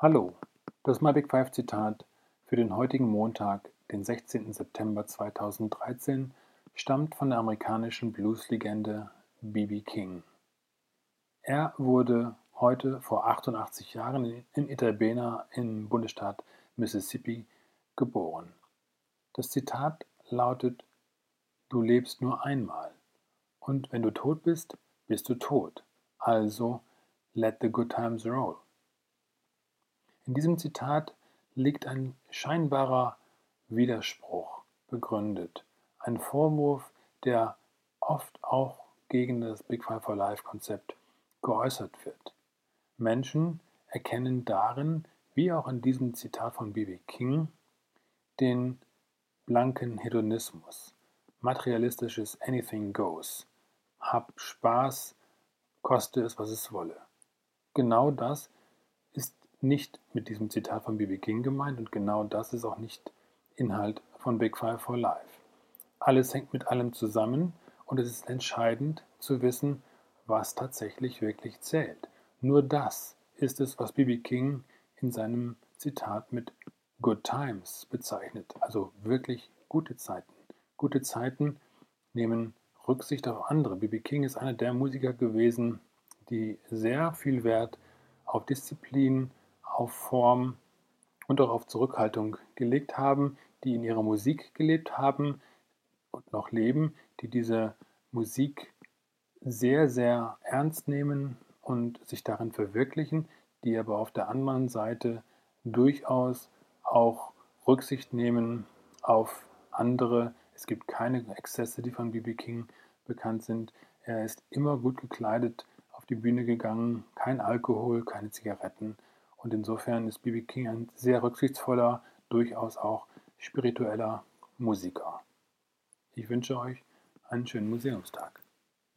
Hallo, das Big Five Zitat für den heutigen Montag, den 16. September 2013, stammt von der amerikanischen Blueslegende B.B. King. Er wurde heute vor 88 Jahren in Itabena im Bundesstaat Mississippi geboren. Das Zitat lautet: Du lebst nur einmal. Und wenn du tot bist, bist du tot. Also let the good times roll. In diesem Zitat liegt ein scheinbarer Widerspruch begründet, ein Vorwurf, der oft auch gegen das Big Five for Life Konzept geäußert wird. Menschen erkennen darin, wie auch in diesem Zitat von B.B. King, den blanken Hedonismus, materialistisches Anything Goes, hab Spaß, koste es, was es wolle. Genau das nicht mit diesem Zitat von B.B. King gemeint und genau das ist auch nicht Inhalt von Big Five for Life. Alles hängt mit allem zusammen und es ist entscheidend zu wissen, was tatsächlich wirklich zählt. Nur das ist es, was B.B. King in seinem Zitat mit Good Times bezeichnet, also wirklich gute Zeiten. Gute Zeiten nehmen Rücksicht auf andere. B.B. King ist einer der Musiker gewesen, die sehr viel Wert auf Disziplin, auf Form und auch auf Zurückhaltung gelegt haben, die in ihrer Musik gelebt haben und noch leben, die diese Musik sehr, sehr ernst nehmen und sich darin verwirklichen, die aber auf der anderen Seite durchaus auch Rücksicht nehmen auf andere. Es gibt keine Exzesse, die von B.B. King bekannt sind. Er ist immer gut gekleidet auf die Bühne gegangen, kein Alkohol, keine Zigaretten. Und insofern ist B.B. King ein sehr rücksichtsvoller, durchaus auch spiritueller Musiker. Ich wünsche euch einen schönen Museumstag.